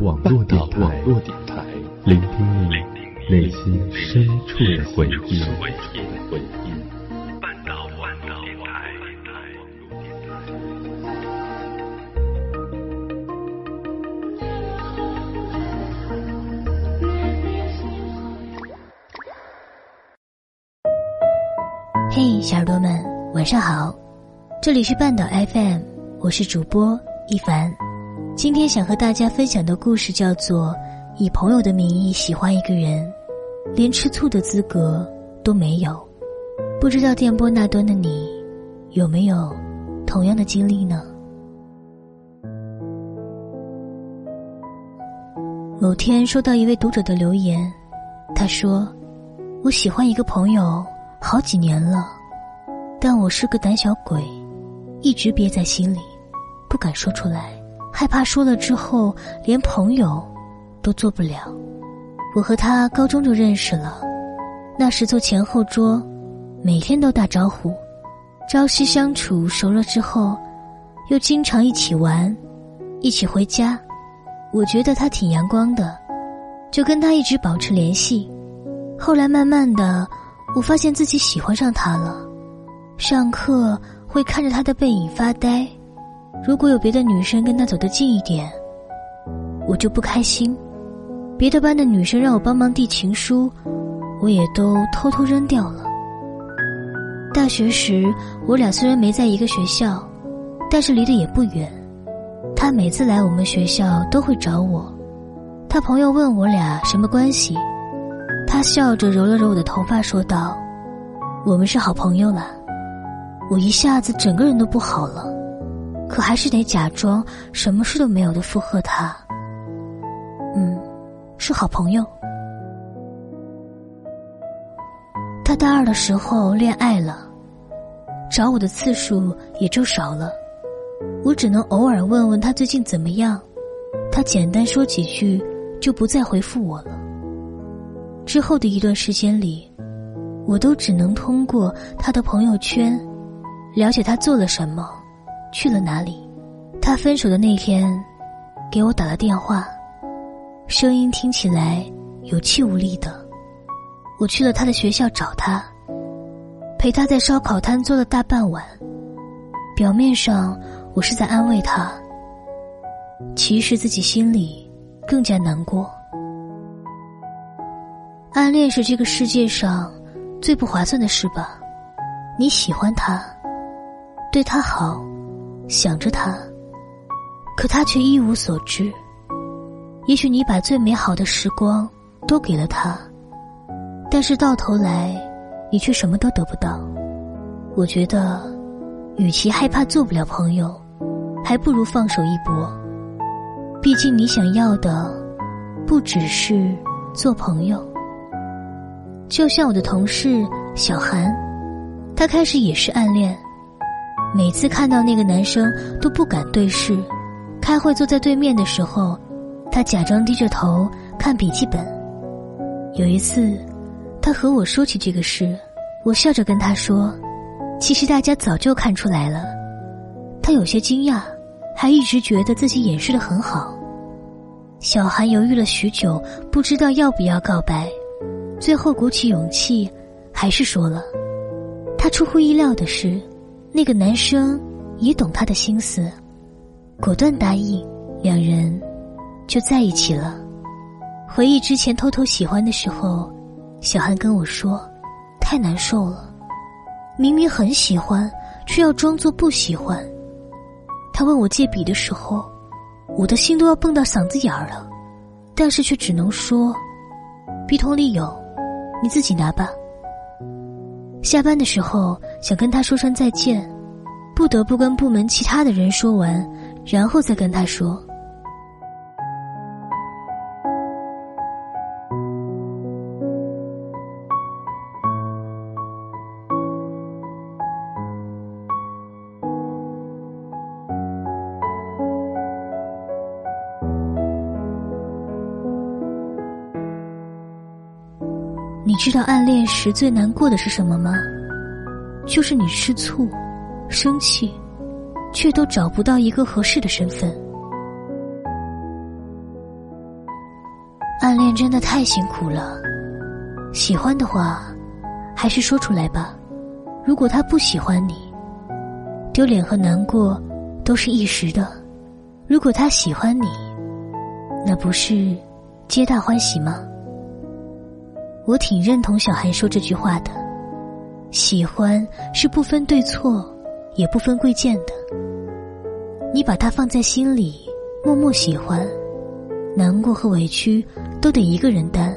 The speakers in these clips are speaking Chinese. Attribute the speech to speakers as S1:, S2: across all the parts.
S1: 网络电台，聆听你内心深处的回忆。
S2: 嘿，小耳朵们，晚上好！这里是半岛 FM，我是主播一凡。今天想和大家分享的故事叫做《以朋友的名义喜欢一个人，连吃醋的资格都没有》。不知道电波那端的你，有没有同样的经历呢？某天收到一位读者的留言，他说：“我喜欢一个朋友。”好几年了，但我是个胆小鬼，一直憋在心里，不敢说出来，害怕说了之后连朋友都做不了。我和他高中就认识了，那时做前后桌，每天都打招呼，朝夕相处，熟了之后，又经常一起玩，一起回家。我觉得他挺阳光的，就跟他一直保持联系。后来慢慢的。我发现自己喜欢上他了，上课会看着他的背影发呆。如果有别的女生跟他走得近一点，我就不开心。别的班的女生让我帮忙递情书，我也都偷偷扔掉了。大学时，我俩虽然没在一个学校，但是离得也不远。他每次来我们学校都会找我。他朋友问我俩什么关系。他笑着揉了揉我的头发，说道：“我们是好朋友了。”我一下子整个人都不好了，可还是得假装什么事都没有的附和他。嗯，是好朋友。他大二的时候恋爱了，找我的次数也就少了，我只能偶尔问问他最近怎么样，他简单说几句，就不再回复我了。之后的一段时间里，我都只能通过他的朋友圈，了解他做了什么，去了哪里。他分手的那天，给我打了电话，声音听起来有气无力的。我去了他的学校找他，陪他在烧烤摊坐了大半晚。表面上我是在安慰他，其实自己心里更加难过。暗恋是这个世界上最不划算的事吧？你喜欢他，对他好，想着他，可他却一无所知。也许你把最美好的时光都给了他，但是到头来，你却什么都得不到。我觉得，与其害怕做不了朋友，还不如放手一搏。毕竟你想要的，不只是做朋友。就像我的同事小韩，他开始也是暗恋，每次看到那个男生都不敢对视。开会坐在对面的时候，他假装低着头看笔记本。有一次，他和我说起这个事，我笑着跟他说：“其实大家早就看出来了。”他有些惊讶，还一直觉得自己掩饰的很好。小韩犹豫了许久，不知道要不要告白。最后鼓起勇气，还是说了。他出乎意料的是，那个男生也懂他的心思，果断答应，两人就在一起了。回忆之前偷偷喜欢的时候，小韩跟我说，太难受了，明明很喜欢，却要装作不喜欢。他问我借笔的时候，我的心都要蹦到嗓子眼儿了，但是却只能说，笔筒里有。你自己拿吧。下班的时候想跟他说声再见，不得不跟部门其他的人说完，然后再跟他说。你知道暗恋时最难过的是什么吗？就是你吃醋、生气，却都找不到一个合适的身份。暗恋真的太辛苦了。喜欢的话，还是说出来吧。如果他不喜欢你，丢脸和难过都是一时的；如果他喜欢你，那不是皆大欢喜吗？我挺认同小韩说这句话的。喜欢是不分对错，也不分贵贱的。你把它放在心里，默默喜欢，难过和委屈都得一个人担。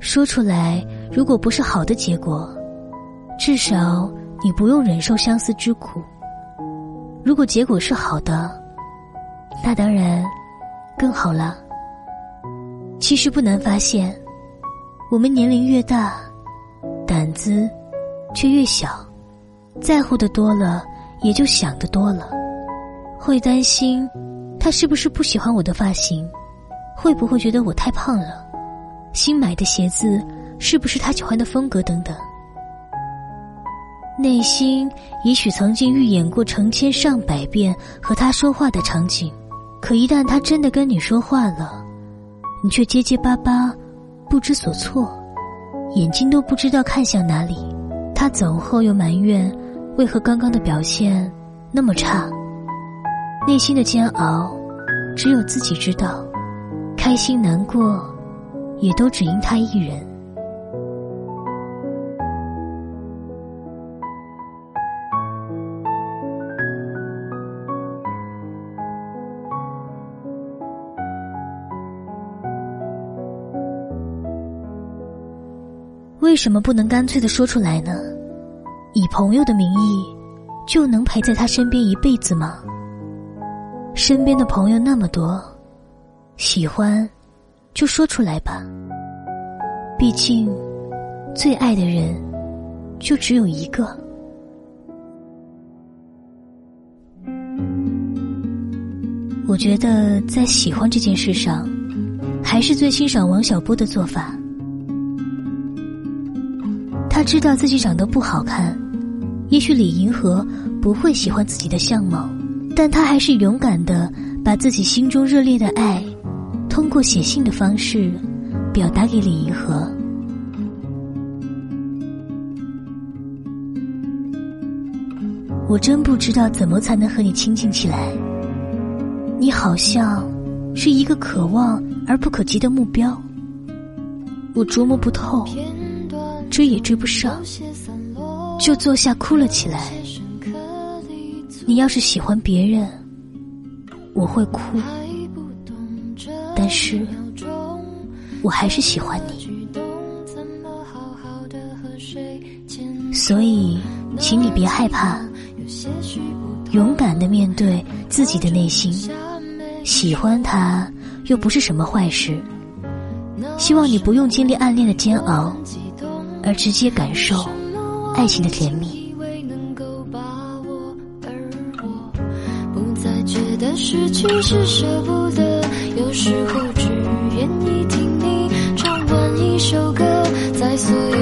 S2: 说出来，如果不是好的结果，至少你不用忍受相思之苦；如果结果是好的，那当然更好了。其实不难发现，我们年龄越大，胆子却越小，在乎的多了，也就想的多了，会担心他是不是不喜欢我的发型，会不会觉得我太胖了。新买的鞋子是不是他喜欢的风格等等？内心也许曾经预演过成千上百遍和他说话的场景，可一旦他真的跟你说话了，你却结结巴巴，不知所措，眼睛都不知道看向哪里。他走后又埋怨，为何刚刚的表现那么差？内心的煎熬，只有自己知道，开心难过。也都只因他一人。为什么不能干脆的说出来呢？以朋友的名义，就能陪在他身边一辈子吗？身边的朋友那么多，喜欢。就说出来吧。毕竟，最爱的人就只有一个。我觉得在喜欢这件事上，还是最欣赏王小波的做法。知道自己长得不好看，也许李银河不会喜欢自己的相貌，但他还是勇敢的把自己心中热烈的爱。通过写信的方式表达给李银河。我真不知道怎么才能和你亲近起来。你好像是一个可望而不可及的目标，我琢磨不透，追也追不上，就坐下哭了起来。你要是喜欢别人，我会哭。但是，我还是喜欢你，所以，请你别害怕，勇敢的面对自己的内心。喜欢他又不是什么坏事，希望你不用经历暗恋的煎熬，而直接感受爱情的甜蜜。
S3: 觉得失去是舍不得，有时候只愿意听你唱完一首歌，在所有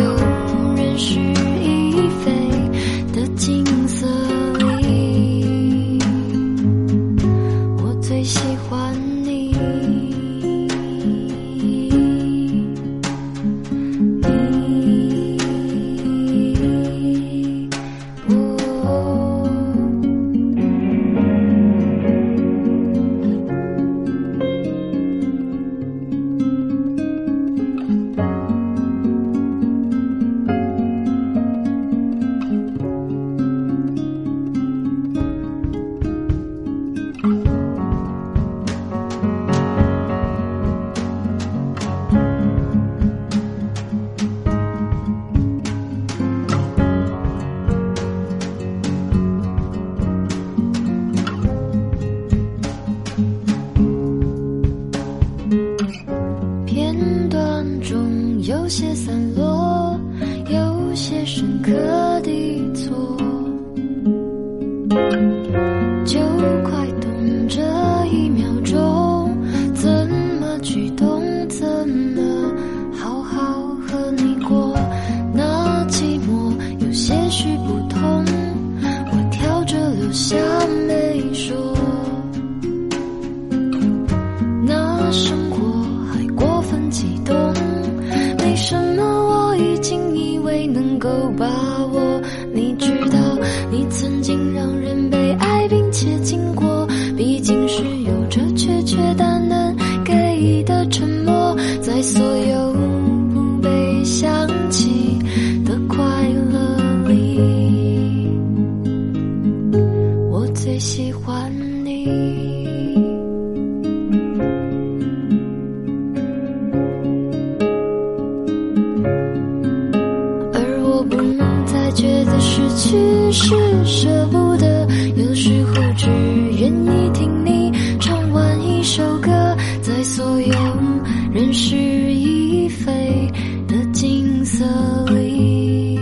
S3: 是已飞的景色里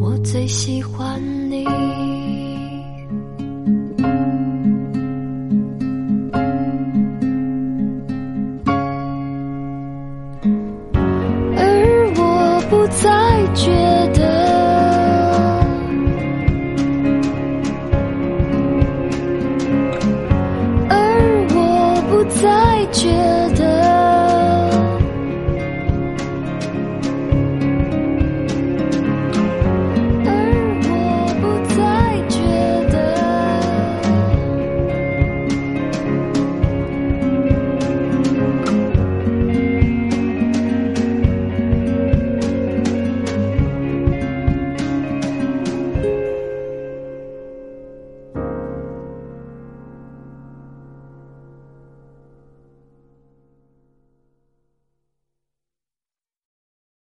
S3: 我最喜欢你。而我不再决定觉得